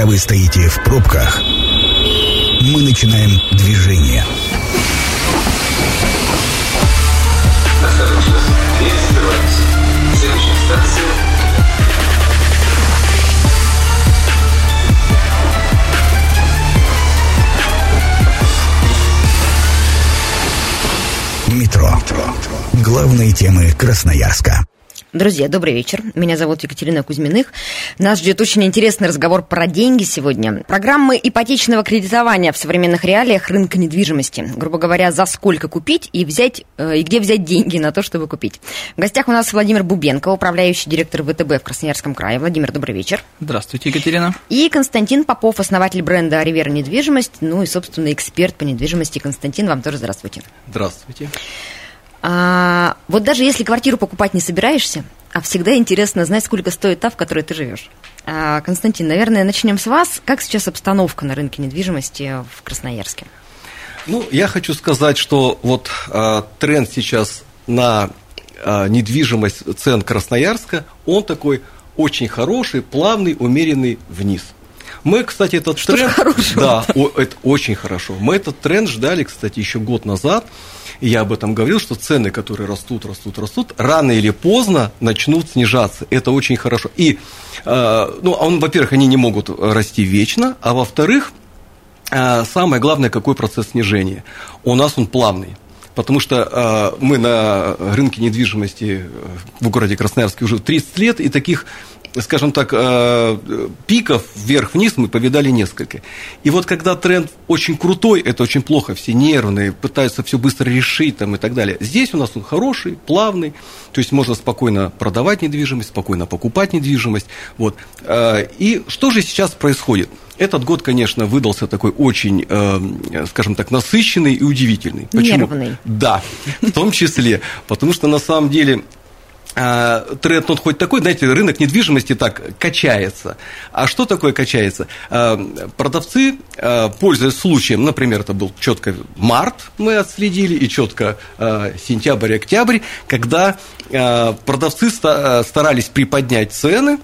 Пока вы стоите в пробках, мы начинаем движение. Осторожно, дверь закрывается. Следующая Метро. Главные темы Красноярска. Друзья, добрый вечер. Меня зовут Екатерина Кузьминых. Нас ждет очень интересный разговор про деньги сегодня. Программы ипотечного кредитования в современных реалиях рынка недвижимости. Грубо говоря, за сколько купить и взять, э, и где взять деньги на то, чтобы купить. В гостях у нас Владимир Бубенко, управляющий директор ВТБ в Красноярском крае. Владимир, добрый вечер. Здравствуйте, Екатерина. И Константин Попов, основатель бренда «Ривера Недвижимость», ну и, собственно, эксперт по недвижимости. Константин, вам тоже здравствуйте. Здравствуйте. А, вот даже если квартиру покупать не собираешься, а всегда интересно знать, сколько стоит та, в которой ты живешь. А, Константин, наверное, начнем с вас. Как сейчас обстановка на рынке недвижимости в Красноярске? Ну, я хочу сказать, что вот э, тренд сейчас на э, недвижимость цен Красноярска, он такой очень хороший, плавный, умеренный вниз. Мы, кстати, этот Что тренд... хорошего? Да, о- это очень хорошо. Мы этот тренд ждали, кстати, еще год назад. И я об этом говорил, что цены, которые растут, растут, растут, рано или поздно начнут снижаться. Это очень хорошо. И, э, ну, он, во-первых, они не могут расти вечно, а во-вторых, а, Самое главное, какой процесс снижения. У нас он плавный. Потому что э, мы на рынке недвижимости э, в городе Красноярске уже 30 лет, и таких, скажем так, э, пиков вверх-вниз мы повидали несколько. И вот когда тренд очень крутой, это очень плохо, все нервные, пытаются все быстро решить там, и так далее. Здесь у нас он хороший, плавный, то есть можно спокойно продавать недвижимость, спокойно покупать недвижимость. Вот. Э, И что же сейчас происходит? Этот год, конечно, выдался такой очень, э, скажем так, насыщенный и удивительный. Нервный. Да, в том числе. Потому что на самом деле тренд, он хоть такой, знаете, рынок недвижимости так качается. А что такое качается? А, Продавцы, а, пользуясь случаем, например, это был четко март, мы отследили, и четко а, сентябрь, октябрь, когда а, продавцы ста- старались приподнять цены,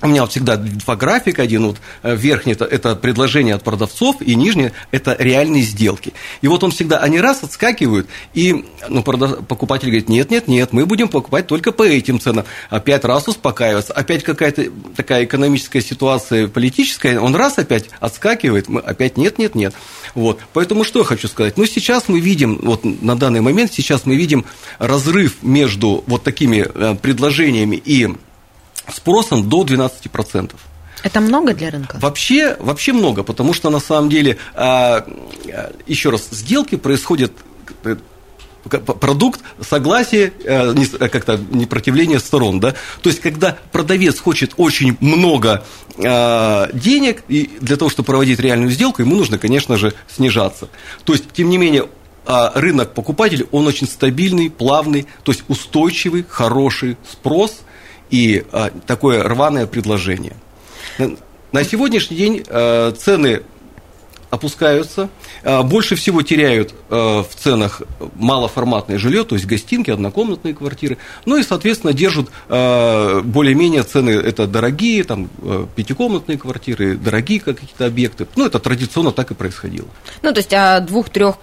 у меня всегда два графика, один вот э, верхний это, это предложение от продавцов, и нижний это реальные сделки. И вот он всегда, они раз отскакивают, и ну, продав- покупатель говорит, нет, нет, нет, мы будем покупать только по этим ценам. Опять раз успокаивается, опять какая-то такая экономическая ситуация политическая, он раз опять отскакивает, мы опять нет, нет, нет. Вот. Поэтому что я хочу сказать? Ну, сейчас мы видим, вот на данный момент, сейчас мы видим разрыв между вот такими э, предложениями и спросом до 12%. Это много для рынка? Вообще, вообще много, потому что на самом деле, а, а, еще раз, сделки происходят э, продукт согласия, э, э, как-то непротивления сторон, да. То есть, когда продавец хочет очень много э, денег, и для того, чтобы проводить реальную сделку, ему нужно, конечно же, снижаться. То есть, тем не менее, а, рынок покупателей, он очень стабильный, плавный, то есть устойчивый, хороший спрос и а, такое рваное предложение. На- сегодняшний день э, цены опускаются. Э, Больше всего теряют э, в ценах малоформатное жилье, то есть гостинки, однокомнатные квартиры. Ну и, соответственно, держат э, более-менее цены, это дорогие, там, э, пятикомнатные квартиры, дорогие какие-то объекты. Ну, это традиционно так и происходило. Ну, то есть, а двух, трех,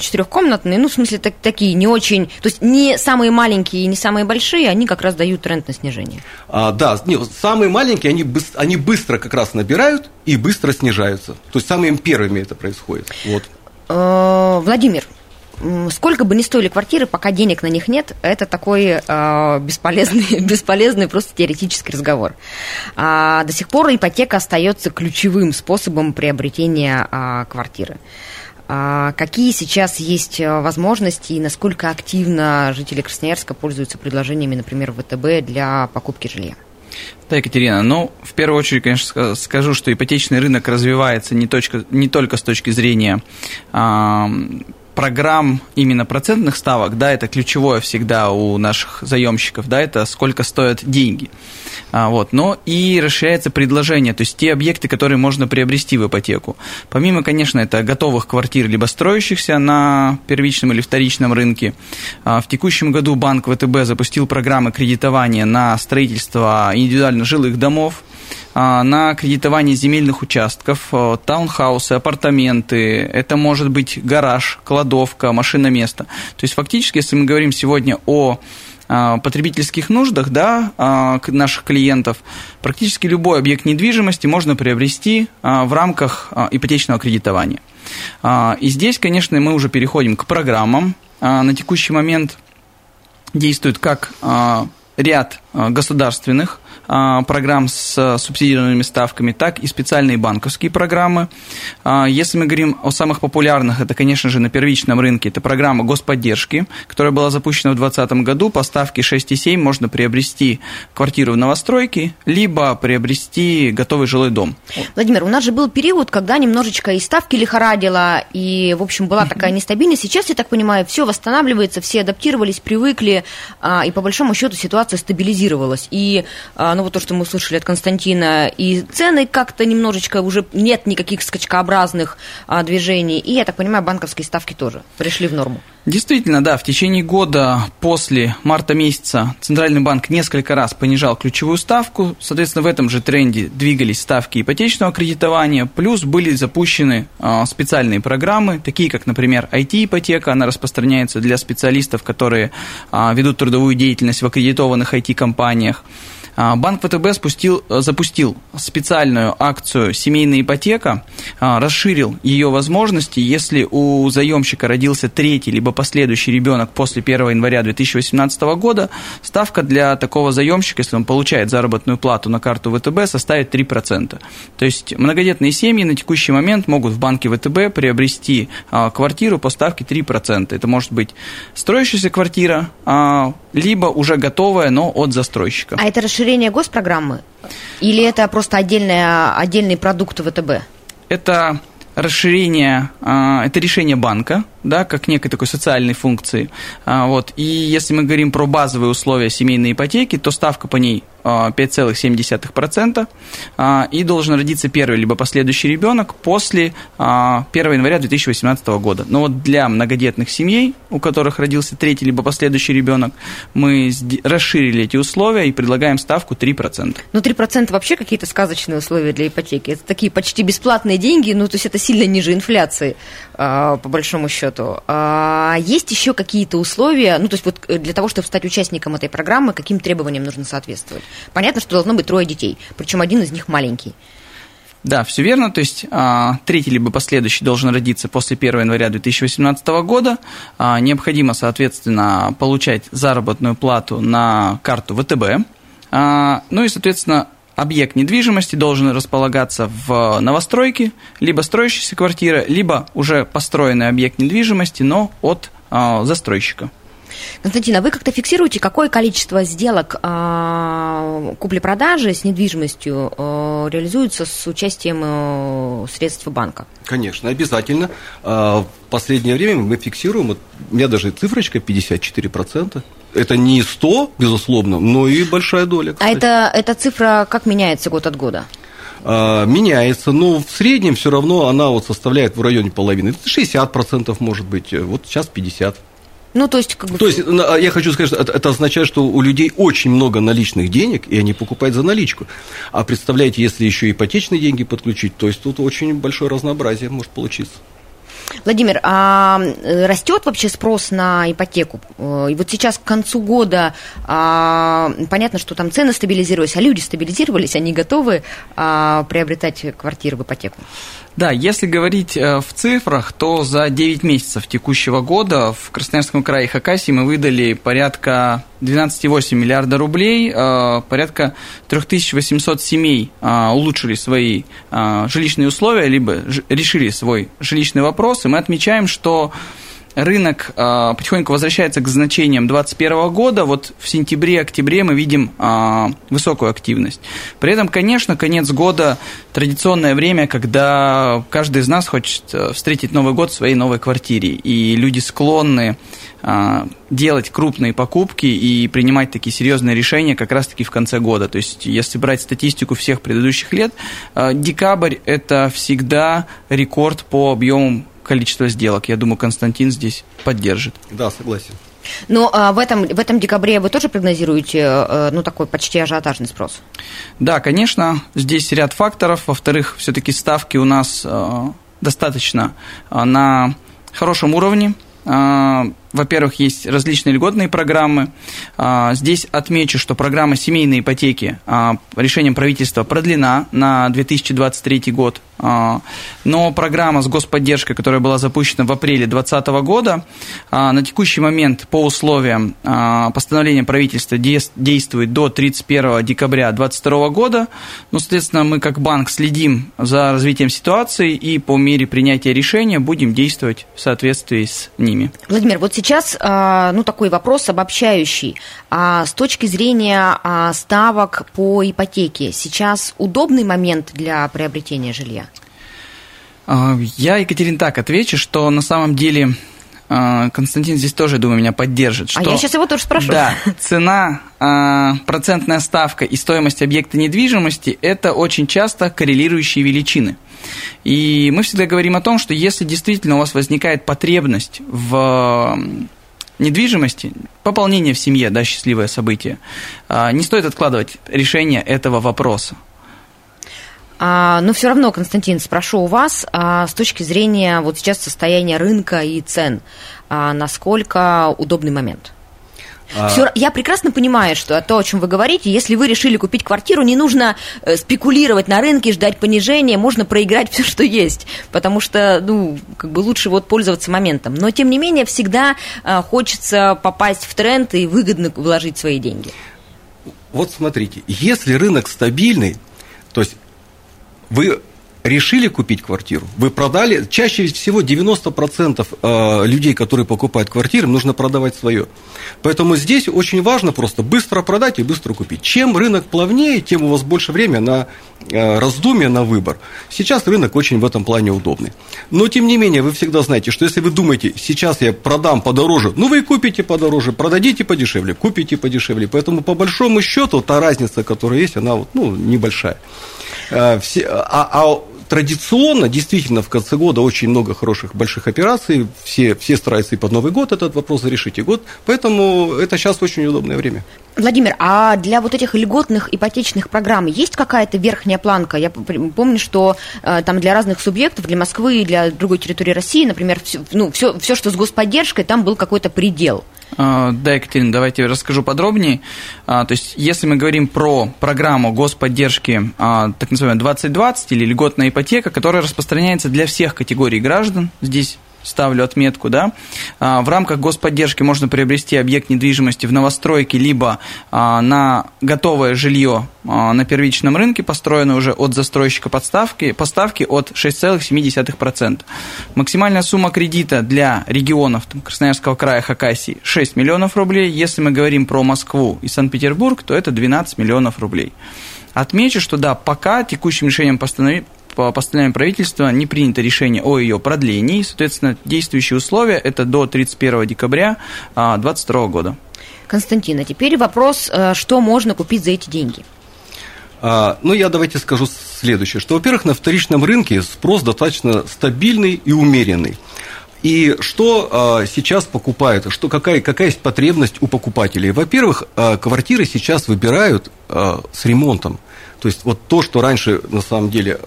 четырехкомнатные, ну, в смысле, так- такие не очень... То есть, не самые маленькие и не самые большие, они как раз дают тренд на снижение. А, да, не, самые маленькие, они, они быстро как раз набирают и быстро снижаются. То есть самыми первыми это происходит. Вот. Э, Владимир, сколько бы ни стоили квартиры, пока денег на них нет, это такой э, бесполезный, бесполезный просто теоретический разговор. А, до сих пор ипотека остается ключевым способом приобретения а, квартиры. А, какие сейчас есть э, возможности и насколько активно жители Красноярска пользуются предложениями, например, ВТБ для покупки жилья? Да, Екатерина, ну, в первую очередь, конечно, ска- скажу, что ипотечный рынок развивается не, точка, не только с точки зрения ам, программ именно процентных ставок, да, это ключевое всегда у наших заемщиков, да, это сколько стоят деньги. А, вот, но и расширяется предложение, то есть те объекты, которые можно приобрести в ипотеку. Помимо, конечно, это готовых квартир, либо строящихся на первичном или вторичном рынке. А, В текущем году банк ВТБ запустил программы кредитования на строительство индивидуально жилых домов. А, на кредитование земельных участков, а, таунхаусы, апартаменты, это может быть гараж, кладовка, машиноместо. То есть фактически, если мы говорим сегодня о а, потребительских нуждах да, наших клиентов, практически любой объект недвижимости можно приобрести в рамках ипотечного кредитования. И здесь, конечно, мы уже переходим к программам. На текущий момент действует как ряд государственных а, программ с субсидированными ставками, так и специальные банковские программы. А, если мы говорим о самых популярных, это, конечно же, на первичном рынке, это программа господдержки, которая была запущена в 2020 году. По ставке 6,7 можно приобрести квартиру в новостройке, либо приобрести готовый жилой дом. Владимир, у нас же был период, когда немножечко и ставки лихорадило, и, в общем, была такая нестабильность. Сейчас, я так понимаю, все восстанавливается, все адаптировались, привыкли, а, и по большому счету ситуация стабилизировалась. И ну вот то, что мы слышали от Константина, и цены как-то немножечко уже нет никаких скачкообразных а, движений, и, я так понимаю, банковские ставки тоже пришли в норму. Действительно, да, в течение года после марта месяца Центральный банк несколько раз понижал ключевую ставку, соответственно, в этом же тренде двигались ставки ипотечного кредитования, плюс были запущены э, специальные программы, такие как, например, IT-ипотека, она распространяется для специалистов, которые э, ведут трудовую деятельность в аккредитованных IT-компаниях. А, Банк ВТБ спустил, э, запустил специальную акцию «Семейная ипотека», а, расширил ее возможности. Если у заемщика родился третий либо последующий ребенок после 1 января 2018 года, ставка для такого заемщика, если он получает заработную плату на карту ВТБ, составит 3%. То есть многодетные семьи на текущий момент могут в банке ВТБ приобрести а, квартиру по ставке 3%. Это может быть строящаяся квартира, либо уже готовая, но от застройщика. А это расширение госпрограммы? Или это просто отдельная, отдельный продукт ВТБ? Это расширение, а, это решение банка, да, как некой такой социальной функции. А, вот. И если мы говорим про базовые условия семейной ипотеки, то ставка по ней 5,7%, а, и должен родиться первый либо последующий ребенок после 1 января 2018 года. Но вот для многодетных семей, у которых родился третий либо последующий ребенок, мы расширили эти условия и предлагаем ставку 3%. Ну, 3% вообще какие-то сказочные условия для ипотеки. Это такие почти бесплатные деньги, ну, то есть это сильно ниже инфляции, по большому счету. А есть еще какие-то условия, ну, то есть вот э, для того, чтобы стать участником этой программы, каким требованиям нужно соответствовать? Понятно, что должно быть трое детей, причем один из них маленький. Да, все верно. То есть а, третий либо последующий должен родиться после 1 января 2018 года. А, необходимо, соответственно, получать заработную плату на карту ВТБ. А, ну и, соответственно, объект недвижимости должен располагаться в новостройке, либо строящаяся квартира, либо уже построенный объект недвижимости, но от застройщика. Константин, а вы как-то фиксируете, какое количество сделок э, купли-продажи с недвижимостью э, реализуется с участием э, средств банка? Конечно, обязательно. В последнее время мы фиксируем, у меня даже цифрочка 54%. Это не 100, безусловно, но и большая доля. Кстати. А это, эта цифра как меняется год от года? меняется, но в среднем все равно она вот составляет в районе половины. 60% может быть, вот сейчас 50%. Ну, то есть, как бы... То есть, а я хочу сказать, что это, означает, что у людей очень много наличных денег, и они покупают за наличку. А представляете, если еще ипотечные деньги подключить, то есть тут очень большое разнообразие может получиться. Владимир, а э, растет вообще спрос на ипотеку? Э, и вот сейчас к концу года а, понятно, что там цены стабилизировались, а люди стабилизировались, они готовы а, приобретать квартиры в ипотеку? Да, если говорить э, в цифрах, то за 9 месяцев текущего года в Красноярском крае и Хакасии мы выдали порядка 12,8 миллиарда рублей, э, порядка 3800 семей э, улучшили свои жилищные условия, либо решили свой жилищный вопрос, и мы отмечаем, что рынок э, потихоньку возвращается к значениям 2021 года. Вот в сентябре-октябре мы видим э, высокую активность. При этом, конечно, конец года традиционное время, когда каждый из нас хочет э, встретить Новый год в своей новой квартире. И люди склонны э, делать крупные покупки и принимать такие серьезные решения как раз-таки в конце года. То есть, если брать статистику всех предыдущих лет, э, декабрь – это всегда рекорд по объемам количество сделок. Я думаю, Константин здесь поддержит. Да, согласен. Но а, в, этом, в этом декабре вы тоже прогнозируете э, ну, такой почти ажиотажный спрос? Да, конечно, здесь ряд факторов. Во-вторых, все-таки ставки у нас э, достаточно э, на хорошем уровне. Во-первых, есть различные льготные программы. А, здесь отмечу, что программа семейной ипотеки а, решением правительства продлена на 2023 год. А, но программа с господдержкой, которая была запущена в апреле 2020 года, на текущий момент по условиям постановления правительства действует до 31 декабря 2022 года. Ну, соответственно, мы как банк следим за развитием ситуации и по мере принятия решения будем действовать в соответствии с ними. Владимир, вот сейчас сейчас, а, ну, такой вопрос обобщающий. А с точки зрения а, ставок по ипотеке, сейчас удобный момент для приобретения жилья? Я, Екатерин, так отвечу, что на самом деле Константин здесь тоже, думаю, меня поддержит. Что, а я сейчас его тоже спрошу. Да, цена, процентная ставка и стоимость объекта недвижимости – это очень часто коррелирующие величины. И мы всегда говорим о том, что если действительно у вас возникает потребность в недвижимости, пополнение в семье, да, счастливое событие, а, не стоит откладывать решение этого вопроса. А, но все равно, Константин, спрошу у вас, а, с точки зрения вот сейчас состояния рынка и цен, а, насколько удобный момент? Все, я прекрасно понимаю, что то, о чем вы говорите, если вы решили купить квартиру, не нужно э, спекулировать на рынке, ждать понижения, можно проиграть все, что есть, потому что, ну, как бы лучше вот пользоваться моментом. Но, тем не менее, всегда э, хочется попасть в тренд и выгодно вложить свои деньги. Вот смотрите, если рынок стабильный, то есть вы решили купить квартиру, вы продали, чаще всего 90% э, людей, которые покупают квартиры, нужно продавать свое. Поэтому здесь очень важно просто быстро продать и быстро купить. Чем рынок плавнее, тем у вас больше времени на э, раздумье, на выбор. Сейчас рынок очень в этом плане удобный. Но, тем не менее, вы всегда знаете, что если вы думаете, сейчас я продам подороже, ну, вы купите подороже, продадите подешевле, купите подешевле. Поэтому, по большому счету, та разница, которая есть, она вот, ну, небольшая. Э, все, а, а традиционно, действительно, в конце года очень много хороших больших операций, все, все стараются и под Новый год этот вопрос решить, и год, поэтому это сейчас очень удобное время. Владимир, а для вот этих льготных ипотечных программ есть какая-то верхняя планка? Я помню, что э, там для разных субъектов, для Москвы и для другой территории России, например, все, ну, все, все, что с господдержкой, там был какой-то предел. А, да, Екатерина, давайте расскажу подробнее. А, то есть, если мы говорим про программу господдержки, а, так называемая 2020 или льготная ипотека, которая распространяется для всех категорий граждан, здесь ставлю отметку, да, а, в рамках господдержки можно приобрести объект недвижимости в новостройке, либо а, на готовое жилье а, на первичном рынке, построенное уже от застройщика подставки, поставки от 6,7%. Максимальная сумма кредита для регионов там, Красноярского края Хакасии 6 миллионов рублей. Если мы говорим про Москву и Санкт-Петербург, то это 12 миллионов рублей. Отмечу, что да, пока текущим решением постанови по постановлению правительства не принято решение о ее продлении. Соответственно, действующие условия – это до 31 декабря 2022 а, года. Константин, а теперь вопрос, э, что можно купить за эти деньги? А, ну, я давайте скажу следующее, что, во-первых, на вторичном рынке спрос достаточно стабильный и умеренный. И что а, сейчас покупают, что, какая, какая есть потребность у покупателей? Во-первых, а, квартиры сейчас выбирают а, с ремонтом. То есть вот то, что раньше на самом деле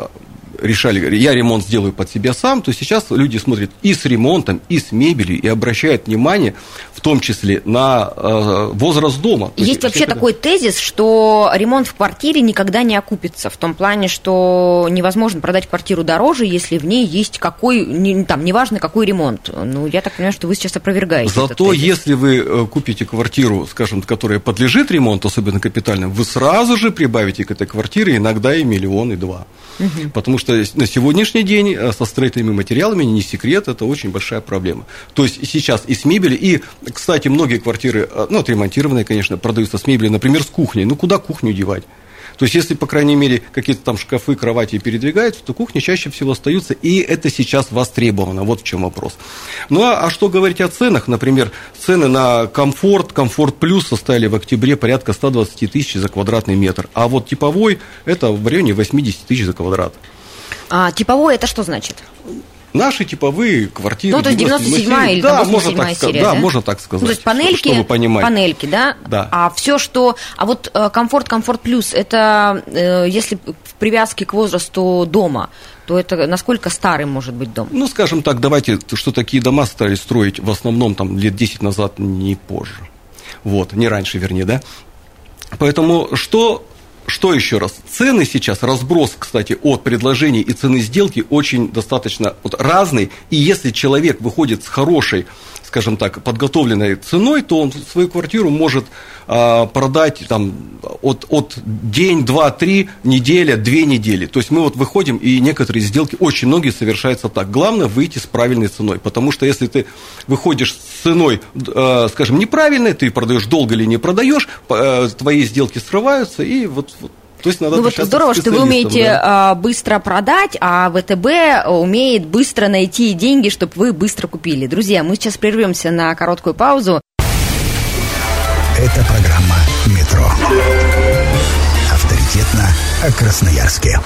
решали, я ремонт сделаю под себя сам, то сейчас люди смотрят и с ремонтом, и с мебелью, и обращают внимание в том числе на э, возраст дома. Есть, есть вообще такой тезис, что ремонт в квартире никогда не окупится, в том плане, что невозможно продать квартиру дороже, если в ней есть какой, не, там, неважно какой ремонт. Ну, я так понимаю, что вы сейчас опровергаете Зато если вы э, купите квартиру, скажем, которая подлежит ремонту, особенно капитальным, вы сразу же прибавите к этой квартире иногда и миллион, и два. Угу. Потому что на сегодняшний день э, со строительными материалами, не секрет, это очень большая проблема. То есть сейчас и с мебели, и, кстати, многие квартиры, э, ну, отремонтированные, конечно, продаются с мебелью, например, с кухней. Ну, куда кухню девать? То есть, если, по крайней мере, какие-то там шкафы, кровати передвигаются, то кухни чаще всего остаются, и это сейчас востребовано. Вот в чем вопрос. Ну, а, а что говорить о ценах? Например, цены на комфорт, комфорт плюс составили в октябре порядка 120 тысяч за квадратный метр. А вот типовой – это в районе 80 тысяч за квадрат. А типовой – это что значит? Наши типовые квартиры. Ну, то есть 97 или да, можно 87 так, серия, да, да? можно так сказать. Ну, то есть панельки, чтобы понимать. панельки, да? Да. А все, что... А вот э, комфорт, комфорт плюс, это э, если в привязке к возрасту дома, то это насколько старый может быть дом? Ну, скажем так, давайте, что такие дома стали строить в основном там лет 10 назад, не позже. Вот, не раньше, вернее, да. Поэтому что, что еще раз? Цены сейчас, разброс, кстати, от предложений и цены сделки очень достаточно вот, разный. И если человек выходит с хорошей, скажем так, подготовленной ценой, то он свою квартиру может а, продать там, от, от день, два, три, неделя, две недели. То есть мы вот выходим, и некоторые сделки, очень многие совершаются так. Главное выйти с правильной ценой. Потому что если ты выходишь с ценой, э, скажем, неправильной, ты продаешь долго или не продаешь, э, твои сделки срываются, и вот, вот то есть надо Ну вот здорово, что вы умеете да. а, быстро продать, а ВТБ умеет быстро найти деньги, чтобы вы быстро купили. Друзья, мы сейчас прервемся на короткую паузу. Это программа «Метро». Авторитетно о Красноярске.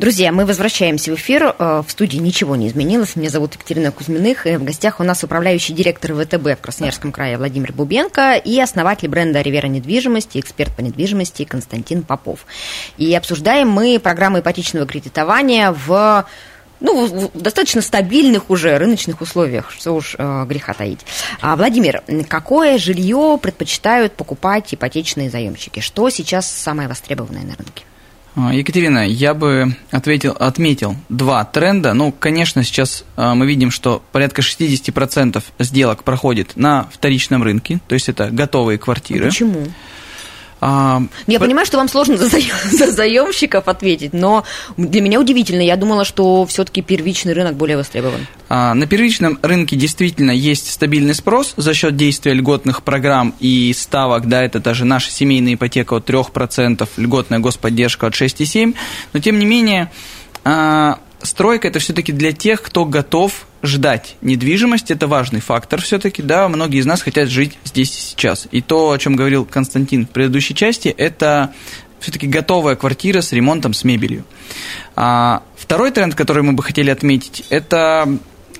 Друзья, мы возвращаемся в эфир. Э, В студии ничего не изменилось. Меня зовут Екатерина Кузьминых. И в гостях у нас управляющий директор ВТБ в Красноярском крае Владимир Бубенко и основатель бренда «Ривера недвижимости», эксперт по недвижимости Константин Попов. И обсуждаем мы программу ипотечного кредитования в ну, в- достаточно стабильных уже рыночных условиях, что уж э, греха таить. А, Владимир, какое жилье предпочитают покупать ипотечные заемщики? Что сейчас самое востребованное на рынке? А, Екатерина, я бы ответил, отметил два тренда. Ну, конечно, сейчас а, мы видим, что порядка 60% сделок проходит на вторичном рынке, то есть это готовые квартиры. Почему? А, Я по- понимаю, что вам сложно за, заем- за заемщиков ответить, но для меня удивительно. Я думала, что все-таки первичный рынок более востребован. А, На первичном рынке действительно есть стабильный спрос за счет действия льготных программ и ставок, да, это даже наша семейная ипотека от 3%, льготная господдержка от 6,7%, но тем не менее а, стройка это все-таки для тех, кто готов ждать недвижимость, это важный фактор все-таки, да, многие из нас хотят жить здесь и сейчас. И то, о чем говорил Константин в предыдущей части, это все-таки готовая квартира с ремонтом, с мебелью. А, второй тренд, который мы бы хотели отметить, это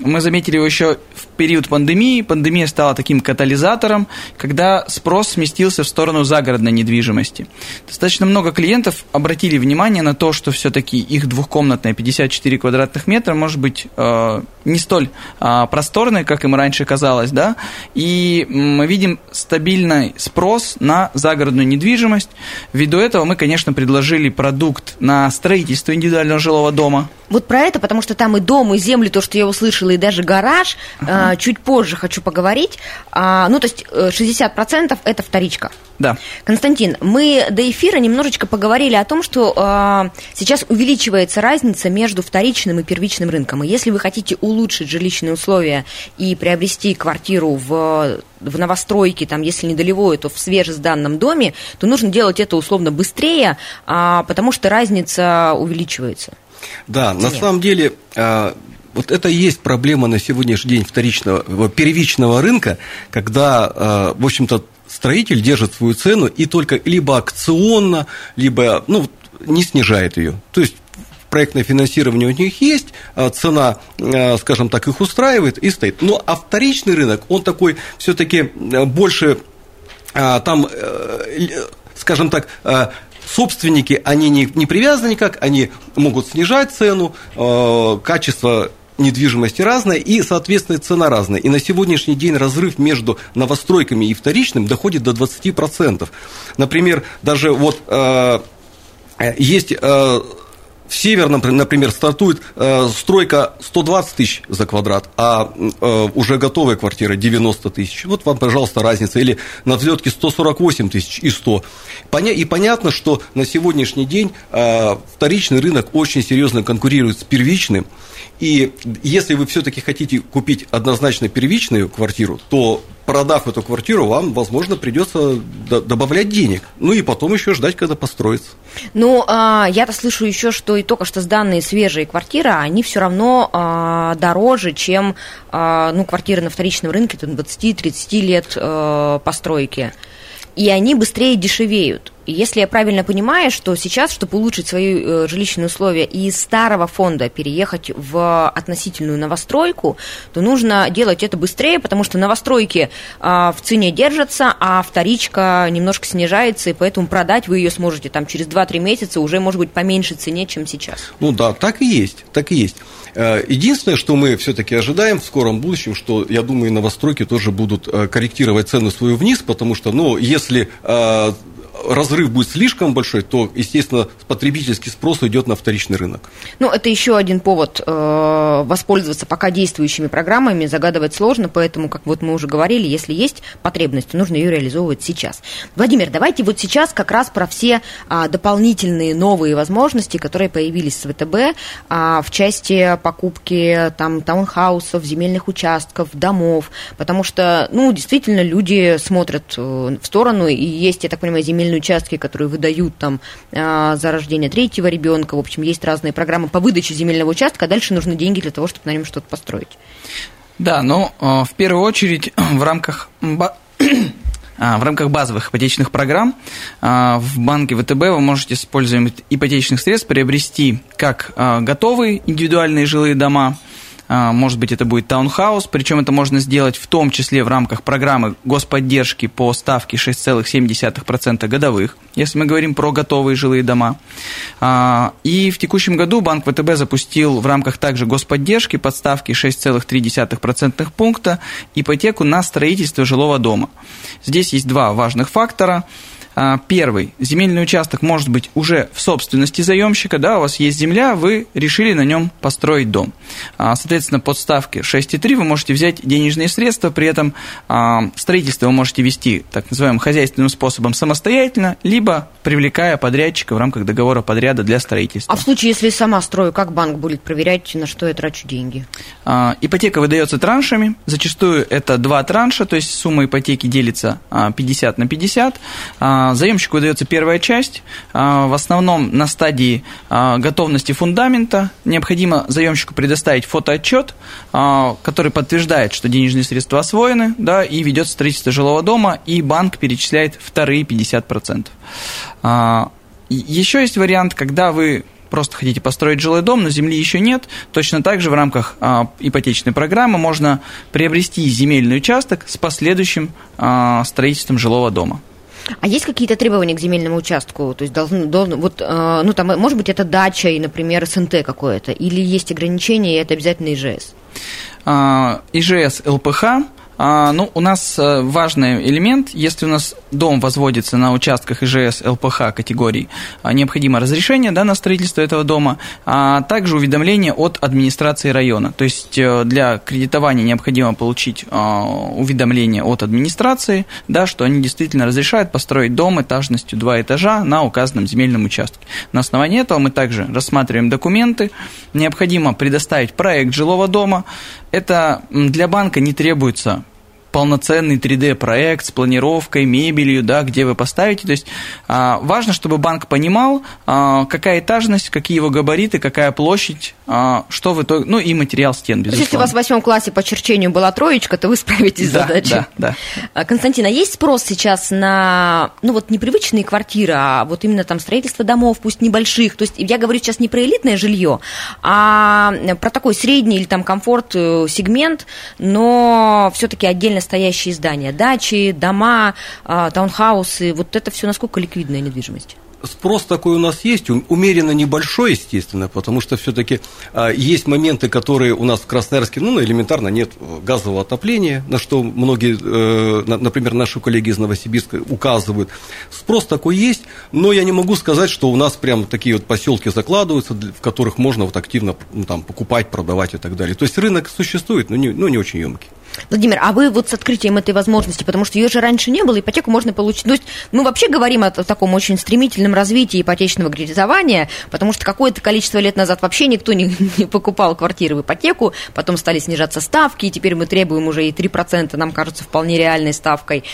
мы заметили его еще в период пандемии. Пандемия стала таким катализатором, когда спрос сместился в сторону загородной недвижимости. Достаточно много клиентов обратили внимание на то, что все-таки их двухкомнатная 54 квадратных метра может быть э, не столь э, просторной, как им раньше казалось, да, и мы видим стабильный спрос на загородную недвижимость. Ввиду этого мы, конечно, предложили продукт на строительство индивидуального жилого дома. Вот про это, потому что там и дом, и землю, то, что я услышала, и даже гараж, э, чуть позже хочу поговорить. А, ну, то есть э, 60% это вторичка. Да. Константин, мы до эфира немножечко поговорили о том, что э, сейчас увеличивается разница между вторичным и первичным рынком. И если вы хотите улучшить жилищные условия и приобрести квартиру в, в новостройке, там, если не долевую, то в свежесданном доме, то нужно делать это условно быстрее, а, потому что разница увеличивается. Да, на самом деле, а, вот это и есть проблема на сегодняшний день вторичного, э, первичного рынка, когда, а, в общем-то, строитель держит свою цену и только либо акционно, либо, ну, не снижает ее. То есть проектное финансирование у них есть, а, цена, а, скажем так, их устраивает и стоит. Но а вторичный рынок, он такой все-таки больше а, там, э, скажем так, собственники, они не, не привязаны никак, они могут снижать цену, э, качество недвижимости разное и, соответственно, цена разная. И на сегодняшний день разрыв между новостройками и вторичным доходит до 20%. Например, даже вот э, есть... э, в Северном, например, стартует э, стройка 120 тысяч за квадрат, а э, уже готовая квартира 90 тысяч. Вот вам, пожалуйста, разница. Или на взлетке 148 тысяч и 100. Поня- и понятно, что на сегодняшний день э, вторичный рынок очень серьезно конкурирует с первичным. И если вы все-таки хотите купить однозначно первичную квартиру, то продав эту квартиру, вам, возможно, придется добавлять денег. Ну и потом еще ждать, когда построится. Ну, а, я-то слышу еще, что и только что сданные свежие квартиры, они все равно а, дороже, чем а, ну, квартиры на вторичном рынке, там 20-30 лет а, постройки. И они быстрее дешевеют. Если я правильно понимаю, что сейчас, чтобы улучшить свои э, жилищные условия и из старого фонда переехать в относительную новостройку, то нужно делать это быстрее, потому что новостройки а, в цене держатся, а вторичка немножко снижается, и поэтому продать вы ее сможете там через 2-3 месяца уже, может быть, по меньшей цене, чем сейчас. Ну да, так и есть, так и есть. Э, единственное, что мы все-таки ожидаем в скором будущем, что, я думаю, новостройки тоже будут э, корректировать цену свою вниз, потому что, ну, если э, разрыв будет слишком большой, то, естественно, потребительский спрос уйдет на вторичный рынок. Ну, это еще один повод э, воспользоваться пока действующими программами. Загадывать сложно, поэтому, как вот мы уже говорили, если есть потребность, нужно ее реализовывать сейчас. Владимир, давайте вот сейчас как раз про все а, дополнительные новые возможности, которые появились с ВТБ а, в части покупки там таунхаусов, земельных участков, домов, потому что, ну, действительно, люди смотрят э, в сторону, и есть, я так понимаю, земельные земельные участки, которые выдают там а, за рождение третьего ребенка. В общем, есть разные программы по выдаче земельного участка, а дальше нужны деньги для того, чтобы на нем что-то построить. Да, но а, в первую очередь в рамках а, в рамках базовых ипотечных программ в банке ВТБ вы можете с использованием ипотечных средств приобрести как готовые индивидуальные жилые дома – может быть, это будет таунхаус, причем это можно сделать в том числе в рамках программы господдержки по ставке 6,7% годовых, если мы говорим про готовые жилые дома. А, и в текущем году Банк ВТБ запустил в рамках также господдержки под ставки 6,3% пункта ипотеку на строительство жилого дома. Здесь есть два важных фактора – а, первый. Земельный участок может быть уже в собственности заемщика, да, у вас есть земля, вы решили на нем построить дом. А, соответственно, под ставки 6,3 вы можете взять денежные средства, при этом а, строительство вы можете вести так называемым хозяйственным способом самостоятельно, либо привлекая подрядчика в рамках договора подряда для строительства. А в случае, если сама строю, как банк будет проверять, на что я трачу деньги? Ипотека выдается траншами, зачастую это два транша, то есть сумма ипотеки делится 50 на 50, а, заемщику выдается первая часть. А, в основном на стадии а, готовности фундамента необходимо заемщику предоставить фотоотчет, который подтверждает, что денежные средства освоены, да, и ведет строительство жилого дома, и банк перечисляет вторые 50%. Еще есть вариант, когда вы просто хотите построить жилой дом, но земли еще нет, точно так же в рамках а, ипотечной программы можно приобрести земельный участок с последующим а, строительством жилого дома. А есть какие-то требования к земельному участку? То есть должен, должен вот, э, ну там, может быть, это дача и, например, СНТ какое-то, или есть ограничения, и это обязательно ИЖС? А, ИЖС ЛПХ а, ну, у нас э, важный элемент, если у нас дом возводится на участках ИЖС, ЛПХ категорий, а, необходимо разрешение да, на строительство этого дома, а также уведомление от администрации района. То есть э, для кредитования необходимо получить а, уведомление от администрации, да, что они действительно разрешают построить дом этажностью два этажа на указанном земельном участке. На основании этого мы также рассматриваем документы, необходимо предоставить проект жилого дома. Это для банка не требуется полноценный 3D-проект с планировкой, мебелью, да, где вы поставите. То есть а, важно, чтобы банк понимал, а, какая этажность, какие его габариты, какая площадь, что в итоге, ну и материал стен, безусловно. Если у вас в восьмом классе по черчению была троечка, то вы справитесь с да, задачей. Да, да. А, Константин, а есть спрос сейчас на, ну вот непривычные квартиры, а вот именно там строительство домов, пусть небольших, то есть я говорю сейчас не про элитное жилье, а про такой средний или там комфорт э, сегмент, но все-таки отдельно отдельно стоящие здания, дачи, дома, а, таунхаусы, вот это все насколько ликвидная недвижимость? Спрос такой у нас есть, умеренно небольшой, естественно, потому что все-таки а, есть моменты, которые у нас в Красноярске, ну, элементарно нет газового отопления, на что многие, э, например, наши коллеги из Новосибирска указывают. Спрос такой есть, но я не могу сказать, что у нас прям такие вот поселки закладываются, в которых можно вот активно ну, там, покупать, продавать и так далее. То есть рынок существует, но не, но не очень емкий. Владимир, а вы вот с открытием этой возможности, потому что ее же раньше не было, ипотеку можно получить. То есть мы вообще говорим о таком очень стремительном развитии ипотечного кредитования, потому что какое-то количество лет назад вообще никто не, не покупал квартиры в ипотеку, потом стали снижаться ставки, и теперь мы требуем уже и 3%, нам кажется, вполне реальной ставкой.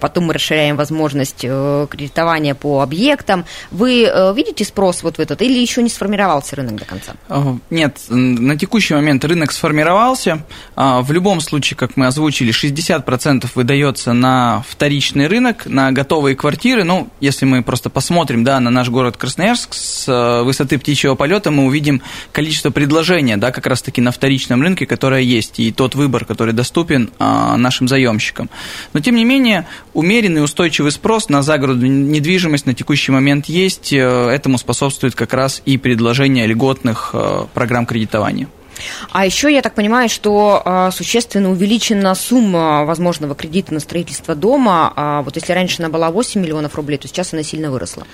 Потом мы расширяем возможность э, кредитования по объектам. Вы э, видите спрос вот в этот или еще не сформировался рынок до конца? Нет, на текущий момент рынок сформировался. А, в любом случае, как мы озвучили, 60% выдается на вторичный рынок, на готовые квартиры. Ну, если мы просто посмотрим да, на наш город Красноярск с э, высоты птичьего полета, мы увидим количество предложения да, как раз-таки на вторичном рынке, которое есть, и тот выбор, который доступен а, нашим заемщикам. Но, тем не менее, умеренный устойчивый спрос на загородную недвижимость на текущий момент есть. Э, этому способствует как раз и предложение льготных э, программ кредитования. А еще я так понимаю, что а, существенно увеличена сумма возможного кредита на строительство дома. А, вот если раньше она была 8 миллионов рублей, то сейчас она сильно выросла.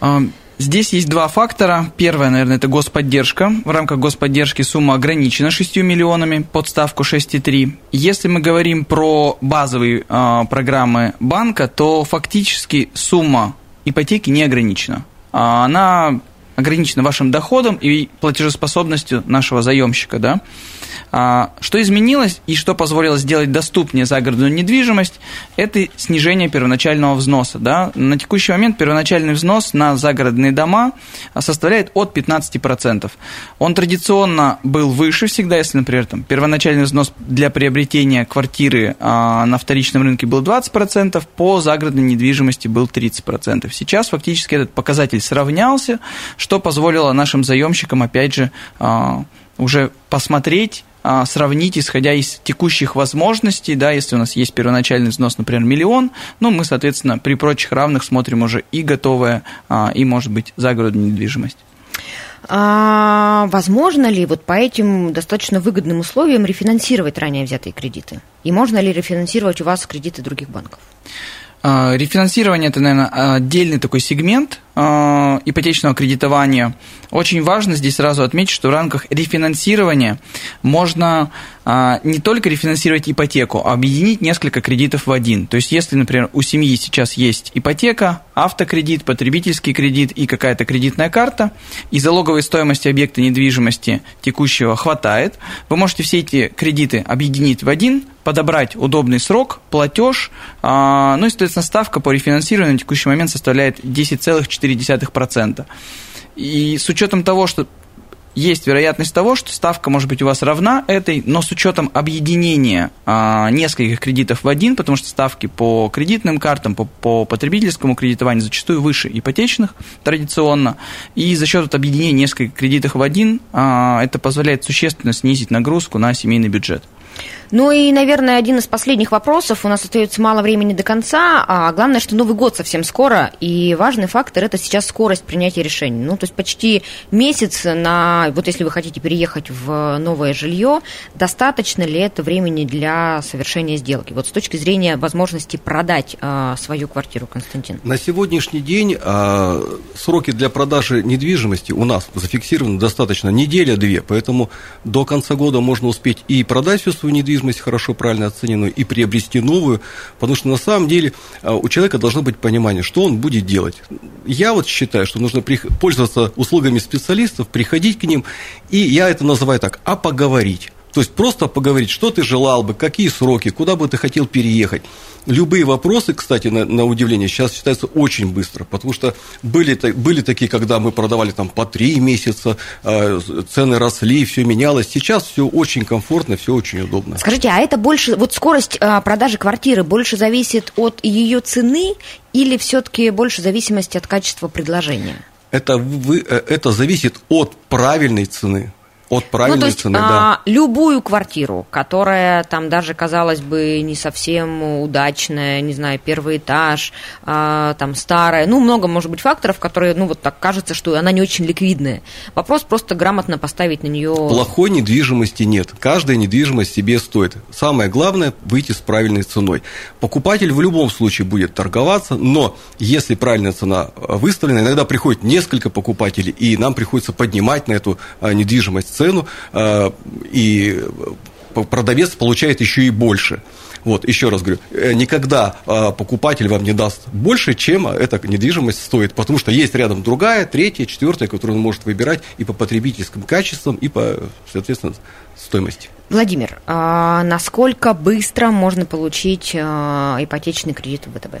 А, здесь есть два фактора. Первое, наверное, это господдержка. В рамках господдержки сумма ограничена 6 миллионами под ставку 6,3. Если мы говорим про базовые э, программы банка, то фактически сумма ипотеки не ограничена. Она ограничена вашим доходом и платежеспособностью нашего заемщика, да. А, что изменилось и что позволило сделать доступнее загородную недвижимость, это снижение первоначального взноса. Да? На текущий момент первоначальный взнос на загородные дома составляет от 15%. Он традиционно был выше всегда, если, например, там, первоначальный взнос для приобретения квартиры а, на вторичном рынке был 20%, по загородной недвижимости был 30%. Сейчас фактически этот показатель сравнялся, что позволило нашим заемщикам, опять же, а, уже посмотреть, а, сравнить, исходя из текущих возможностей, да, если у нас есть первоначальный взнос, например, миллион, ну, мы, соответственно, при прочих равных смотрим уже и готовое, а, и, может быть, загородную недвижимость. А, возможно ли вот по этим достаточно выгодным условиям рефинансировать ранее взятые кредиты? И можно ли рефинансировать у вас кредиты других банков? А, рефинансирование – это, наверное, отдельный такой сегмент а, ипотечного кредитования. Очень важно здесь сразу отметить, что в рамках рефинансирования можно а, не только рефинансировать ипотеку, а объединить несколько кредитов в один. То есть, если, например, у семьи сейчас есть ипотека, автокредит, потребительский кредит и какая-то кредитная карта, и залоговой стоимости объекта недвижимости текущего хватает, вы можете все эти кредиты объединить в один, подобрать удобный срок, платеж, ну и, соответственно, ставка по рефинансированию на текущий момент составляет 10,4%. И с учетом того, что есть вероятность того, что ставка может быть у вас равна этой, но с учетом объединения а, нескольких кредитов в один, потому что ставки по кредитным картам, по, по потребительскому кредитованию зачастую выше ипотечных традиционно, и за счет объединения нескольких кредитов в один а, это позволяет существенно снизить нагрузку на семейный бюджет. Ну и, наверное, один из последних вопросов. У нас остается мало времени до конца, а главное, что Новый год совсем скоро, и важный фактор – это сейчас скорость принятия решений. Ну, то есть почти месяц на, вот если вы хотите переехать в новое жилье, достаточно ли это времени для совершения сделки? Вот с точки зрения возможности продать а, свою квартиру, Константин. На сегодняшний день а, сроки для продажи недвижимости у нас зафиксированы достаточно неделя-две, поэтому до конца года можно успеть и продать всю свою недвижимость, хорошо, правильно оцененную и приобрести новую, потому что на самом деле а, у человека должно быть понимание, что он будет делать. Я вот считаю, что нужно пользоваться услугами специалистов, приходить к ним, и я это называю так, а поговорить. То есть просто поговорить, что ты желал бы, какие сроки, куда бы ты хотел переехать. Любые вопросы, кстати, на, на удивление, сейчас считаются очень быстро, потому что были, были такие, когда мы продавали там по три месяца, э, цены росли, все менялось. Сейчас все очень комфортно, все очень удобно. Скажите, а это больше, вот скорость э, продажи квартиры больше зависит от ее цены или все-таки больше зависимости от качества предложения? Это, вы, э, это зависит от правильной цены. От правильной ну, то есть, цены, а, да. Любую квартиру, которая там даже, казалось бы, не совсем удачная, не знаю, первый этаж, а, там старая, ну, много, может быть, факторов, которые, ну, вот так кажется, что она не очень ликвидная. Вопрос просто грамотно поставить на нее... Плохой недвижимости нет. Каждая недвижимость себе стоит. Самое главное – выйти с правильной ценой. Покупатель в любом случае будет торговаться, но если правильная цена выставлена, иногда приходит несколько покупателей, и нам приходится поднимать на эту а, недвижимость цену, э, и продавец получает еще и больше. Вот, еще раз говорю, э, никогда э, покупатель вам не даст больше, чем эта недвижимость стоит, потому что есть рядом другая, третья, четвертая, которую он может выбирать и по потребительским качествам, и по, соответственно, стоимости. Владимир, а насколько быстро можно получить ипотечный кредит в ВТБ?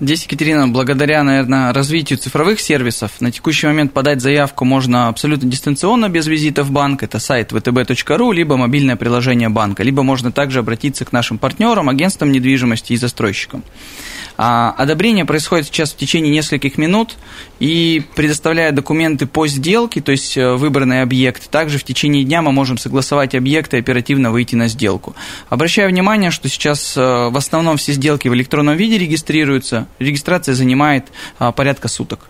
Здесь, Екатерина, благодаря, наверное, развитию цифровых сервисов, на текущий момент подать заявку можно абсолютно дистанционно, без визита в банк. Это сайт vtb.ru, либо мобильное приложение банка. Либо можно также обратиться к нашим партнерам, агентствам недвижимости и застройщикам. А одобрение происходит сейчас в течение нескольких минут и предоставляя документы по сделке, то есть э, выбранный объект, также в течение дня мы можем согласовать объект и оперативно выйти на сделку. Обращаю внимание, что сейчас э, в основном все сделки в электронном виде регистрируются, регистрация занимает а, порядка суток.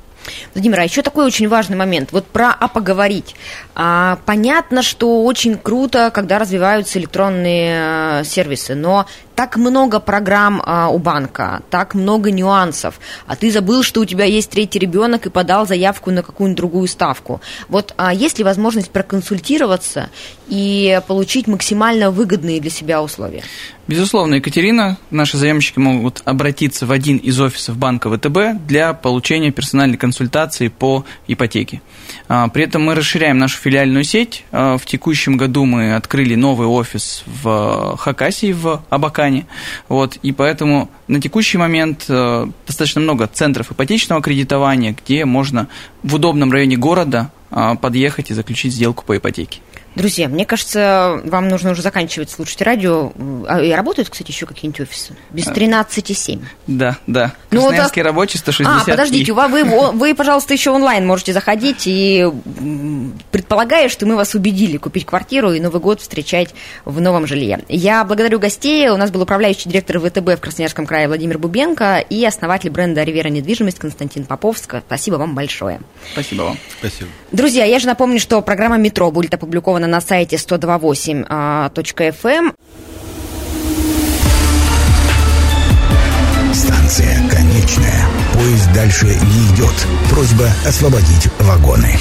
Владимир, а еще такой очень важный момент. Вот про «а поговорить». А, понятно, что очень круто, когда развиваются электронные э, сервисы, но так много программ а, у банка, так много нюансов, а ты забыл, что у тебя есть третий ребенок и подал заявку на какую-нибудь другую ставку. Вот а есть ли возможность проконсультироваться и получить максимально выгодные для себя условия? Безусловно, Екатерина, наши заемщики могут обратиться в один из офисов банка ВТБ для получения персональной консультации по ипотеке. А, при этом мы расширяем нашу филиальную сеть. А, в текущем году мы открыли новый офис в Хакасии, в Абакане. Вот, и поэтому на текущий момент а, достаточно много центров ипотечного кредитования, где можно в удобном районе города подъехать и заключить сделку по ипотеке. Друзья, мне кажется, вам нужно уже заканчивать слушать радио. А, и работают, кстати, еще какие-нибудь офисы? Без 13,7. Да, да. Ну, Красноярский вот, рабочий 160. А, подождите, вы, вы, вы, пожалуйста, еще онлайн можете заходить и предполагаю, что мы вас убедили купить квартиру и Новый год встречать в новом жилье. Я благодарю гостей. У нас был управляющий директор ВТБ в Красноярском крае Владимир Бубенко и основатель бренда «Ривера недвижимость» Константин Поповск. Спасибо вам большое. Спасибо вам. Спасибо. Друзья, я же напомню, что программа «Метро» будет опубликована на сайте 128.fm. Станция конечная. Поезд дальше не идет. Просьба освободить вагоны.